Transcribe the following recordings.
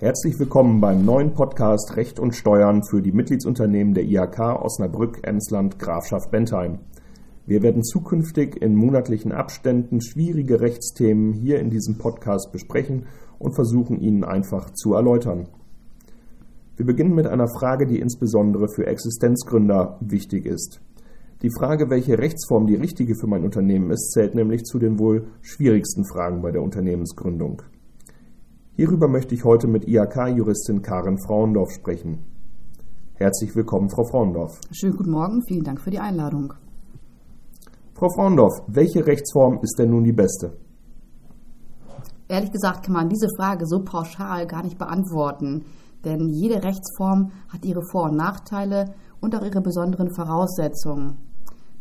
Herzlich willkommen beim neuen Podcast Recht und Steuern für die Mitgliedsunternehmen der IHK Osnabrück, Emsland, Grafschaft Bentheim. Wir werden zukünftig in monatlichen Abständen schwierige Rechtsthemen hier in diesem Podcast besprechen und versuchen, ihnen einfach zu erläutern. Wir beginnen mit einer Frage, die insbesondere für Existenzgründer wichtig ist. Die Frage, welche Rechtsform die richtige für mein Unternehmen ist, zählt nämlich zu den wohl schwierigsten Fragen bei der Unternehmensgründung. Hierüber möchte ich heute mit IHK-Juristin Karin Frauendorf sprechen. Herzlich willkommen, Frau Frauendorf. Schönen guten Morgen, vielen Dank für die Einladung. Frau Frauendorf, welche Rechtsform ist denn nun die beste? Ehrlich gesagt kann man diese Frage so pauschal gar nicht beantworten, denn jede Rechtsform hat ihre Vor- und Nachteile und auch ihre besonderen Voraussetzungen.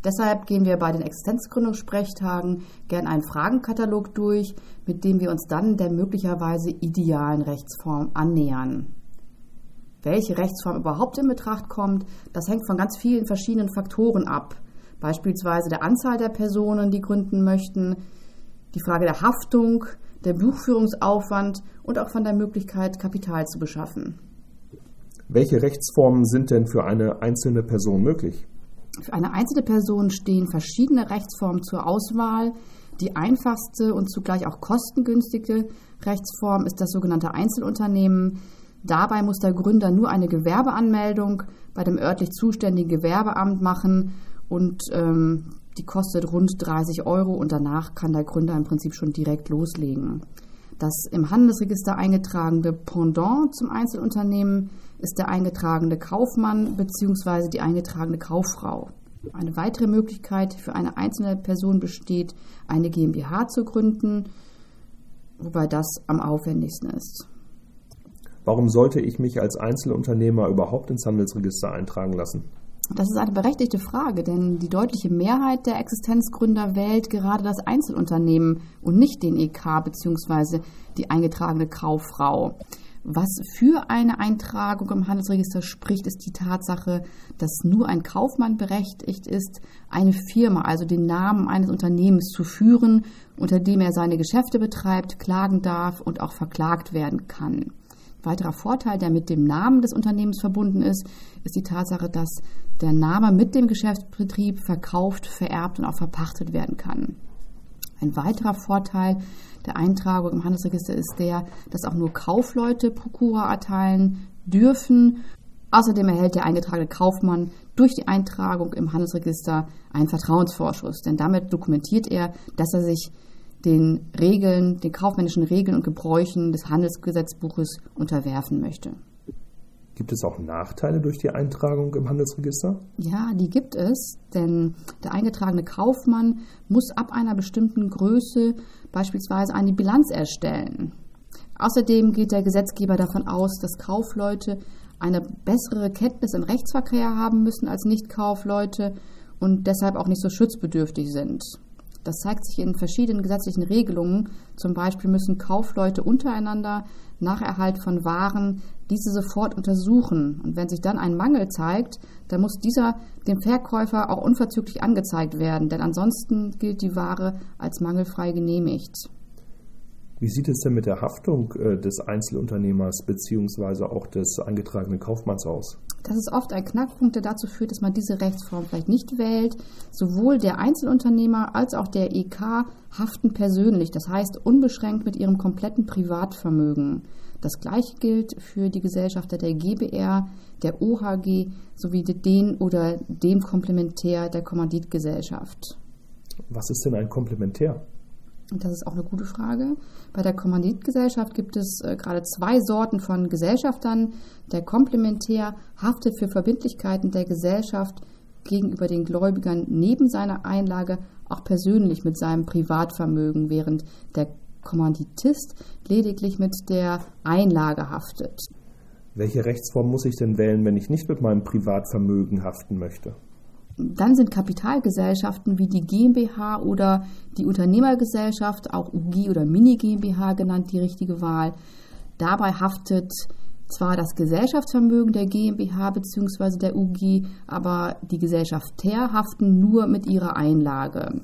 Deshalb gehen wir bei den Existenzgründungssprechtagen gern einen Fragenkatalog durch, mit dem wir uns dann der möglicherweise idealen Rechtsform annähern. Welche Rechtsform überhaupt in Betracht kommt, das hängt von ganz vielen verschiedenen Faktoren ab beispielsweise der Anzahl der Personen, die gründen möchten, die Frage der Haftung, der Buchführungsaufwand und auch von der Möglichkeit, Kapital zu beschaffen. Welche Rechtsformen sind denn für eine einzelne Person möglich? Für eine einzelne Person stehen verschiedene Rechtsformen zur Auswahl. Die einfachste und zugleich auch kostengünstige Rechtsform ist das sogenannte Einzelunternehmen. Dabei muss der Gründer nur eine Gewerbeanmeldung bei dem örtlich zuständigen Gewerbeamt machen und ähm, die kostet rund 30 Euro und danach kann der Gründer im Prinzip schon direkt loslegen. Das im Handelsregister eingetragene Pendant zum Einzelunternehmen ist der eingetragene Kaufmann bzw. die eingetragene Kauffrau. Eine weitere Möglichkeit für eine einzelne Person besteht, eine GmbH zu gründen, wobei das am aufwendigsten ist. Warum sollte ich mich als Einzelunternehmer überhaupt ins Handelsregister eintragen lassen? Das ist eine berechtigte Frage, denn die deutliche Mehrheit der Existenzgründer wählt gerade das Einzelunternehmen und nicht den EK bzw. die eingetragene Kauffrau. Was für eine Eintragung im Handelsregister spricht, ist die Tatsache, dass nur ein Kaufmann berechtigt ist, eine Firma, also den Namen eines Unternehmens zu führen, unter dem er seine Geschäfte betreibt, klagen darf und auch verklagt werden kann. Weiterer Vorteil, der mit dem Namen des Unternehmens verbunden ist, ist die Tatsache, dass der Name mit dem Geschäftsbetrieb verkauft, vererbt und auch verpachtet werden kann. Ein weiterer Vorteil der Eintragung im Handelsregister ist der, dass auch nur Kaufleute Prokura erteilen dürfen. Außerdem erhält der eingetragene Kaufmann durch die Eintragung im Handelsregister einen Vertrauensvorschuss, denn damit dokumentiert er, dass er sich den Regeln, den kaufmännischen Regeln und Gebräuchen des Handelsgesetzbuches unterwerfen möchte. Gibt es auch Nachteile durch die Eintragung im Handelsregister? Ja, die gibt es, denn der eingetragene Kaufmann muss ab einer bestimmten Größe beispielsweise eine Bilanz erstellen. Außerdem geht der Gesetzgeber davon aus, dass Kaufleute eine bessere Kenntnis im Rechtsverkehr haben müssen als Nicht-Kaufleute und deshalb auch nicht so schutzbedürftig sind. Das zeigt sich in verschiedenen gesetzlichen Regelungen. Zum Beispiel müssen Kaufleute untereinander nach Erhalt von Waren diese sofort untersuchen. Und wenn sich dann ein Mangel zeigt, dann muss dieser dem Verkäufer auch unverzüglich angezeigt werden, denn ansonsten gilt die Ware als mangelfrei genehmigt. Wie sieht es denn mit der Haftung äh, des Einzelunternehmers bzw. auch des eingetragenen Kaufmanns aus? Das ist oft ein Knackpunkt, der dazu führt, dass man diese Rechtsform vielleicht nicht wählt. Sowohl der Einzelunternehmer als auch der EK haften persönlich, das heißt unbeschränkt mit ihrem kompletten Privatvermögen. Das gleiche gilt für die Gesellschafter der GBR, der OHG sowie den oder dem Komplementär der Kommanditgesellschaft. Was ist denn ein Komplementär? Das ist auch eine gute Frage. Bei der Kommanditgesellschaft gibt es äh, gerade zwei Sorten von Gesellschaftern. Der Komplementär haftet für Verbindlichkeiten der Gesellschaft gegenüber den Gläubigern neben seiner Einlage auch persönlich mit seinem Privatvermögen, während der Kommanditist lediglich mit der Einlage haftet. Welche Rechtsform muss ich denn wählen, wenn ich nicht mit meinem Privatvermögen haften möchte? Dann sind Kapitalgesellschaften wie die GmbH oder die Unternehmergesellschaft, auch UG oder Mini GmbH genannt, die richtige Wahl. Dabei haftet zwar das Gesellschaftsvermögen der GmbH bzw. der UG, aber die Gesellschafter haften nur mit ihrer Einlage.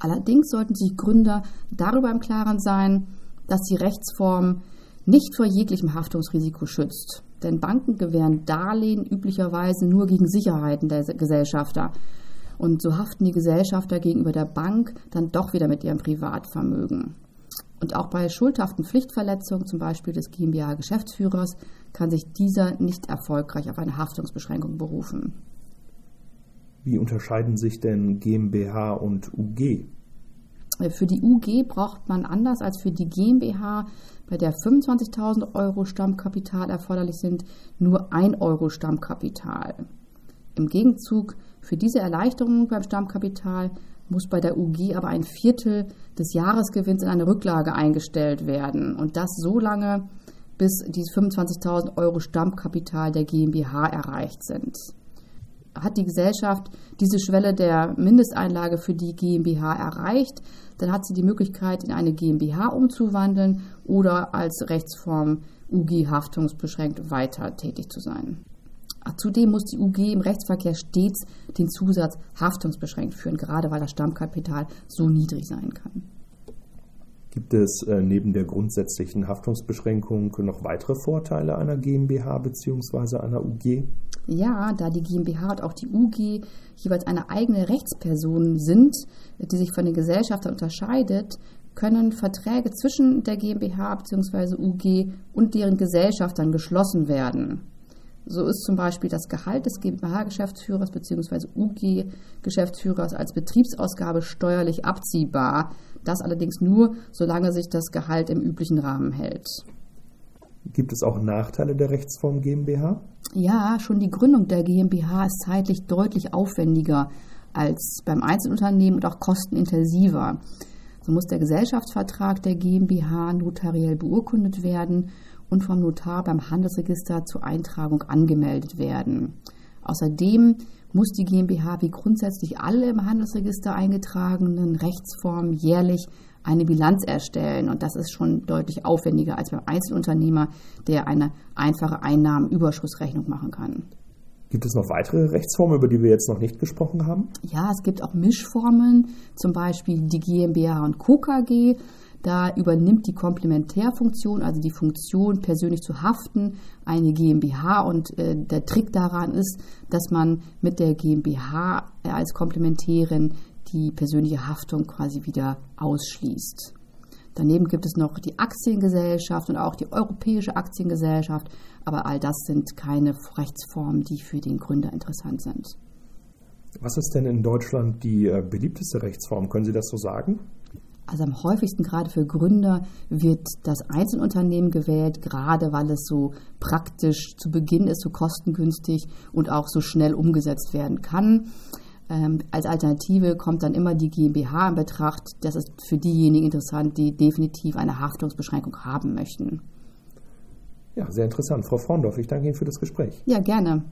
Allerdings sollten sich Gründer darüber im Klaren sein, dass die Rechtsform nicht vor jeglichem Haftungsrisiko schützt. Denn Banken gewähren Darlehen üblicherweise nur gegen Sicherheiten der Gesellschafter. Und so haften die Gesellschafter gegenüber der Bank dann doch wieder mit ihrem Privatvermögen. Und auch bei schuldhaften Pflichtverletzungen, zum Beispiel des GmbH-Geschäftsführers, kann sich dieser nicht erfolgreich auf eine Haftungsbeschränkung berufen. Wie unterscheiden sich denn GmbH und UG? Für die UG braucht man anders als für die GmbH, bei der 25.000 Euro Stammkapital erforderlich sind, nur 1 Euro Stammkapital. Im Gegenzug für diese Erleichterung beim Stammkapital muss bei der UG aber ein Viertel des Jahresgewinns in eine Rücklage eingestellt werden. Und das so lange, bis die 25.000 Euro Stammkapital der GmbH erreicht sind. Hat die Gesellschaft diese Schwelle der Mindesteinlage für die GmbH erreicht, dann hat sie die Möglichkeit, in eine GmbH umzuwandeln oder als Rechtsform UG haftungsbeschränkt weiter tätig zu sein. Zudem muss die UG im Rechtsverkehr stets den Zusatz haftungsbeschränkt führen, gerade weil das Stammkapital so niedrig sein kann. Gibt es äh, neben der grundsätzlichen Haftungsbeschränkung noch weitere Vorteile einer GmbH bzw. einer UG? Ja, da die GmbH und auch die UG jeweils eine eigene Rechtsperson sind, die sich von den Gesellschaftern unterscheidet, können Verträge zwischen der GmbH bzw. UG und deren Gesellschaftern geschlossen werden. So ist zum Beispiel das Gehalt des GmbH-Geschäftsführers bzw. UG-Geschäftsführers als Betriebsausgabe steuerlich abziehbar. Das allerdings nur, solange sich das Gehalt im üblichen Rahmen hält. Gibt es auch Nachteile der Rechtsform GmbH? Ja, schon die Gründung der GmbH ist zeitlich deutlich aufwendiger als beim Einzelunternehmen und auch kostenintensiver. So muss der Gesellschaftsvertrag der GmbH notariell beurkundet werden und vom Notar beim Handelsregister zur Eintragung angemeldet werden. Außerdem muss die GmbH wie grundsätzlich alle im Handelsregister eingetragenen Rechtsformen jährlich eine Bilanz erstellen. Und das ist schon deutlich aufwendiger als beim Einzelunternehmer, der eine einfache Einnahmenüberschussrechnung machen kann. Gibt es noch weitere Rechtsformen, über die wir jetzt noch nicht gesprochen haben? Ja, es gibt auch Mischformen, zum Beispiel die GmbH und Co. Da übernimmt die Komplementärfunktion, also die Funktion, persönlich zu haften, eine GmbH. Und äh, der Trick daran ist, dass man mit der GmbH als Komplementärin die persönliche Haftung quasi wieder ausschließt. Daneben gibt es noch die Aktiengesellschaft und auch die Europäische Aktiengesellschaft, aber all das sind keine Rechtsformen, die für den Gründer interessant sind. Was ist denn in Deutschland die äh, beliebteste Rechtsform? Können Sie das so sagen? Also am häufigsten gerade für Gründer wird das Einzelunternehmen gewählt, gerade weil es so praktisch zu Beginn ist, so kostengünstig und auch so schnell umgesetzt werden kann. Ähm, als Alternative kommt dann immer die GmbH in Betracht. Das ist für diejenigen interessant, die definitiv eine Haftungsbeschränkung haben möchten. Ja, sehr interessant. Frau Frondorf, ich danke Ihnen für das Gespräch. Ja, gerne.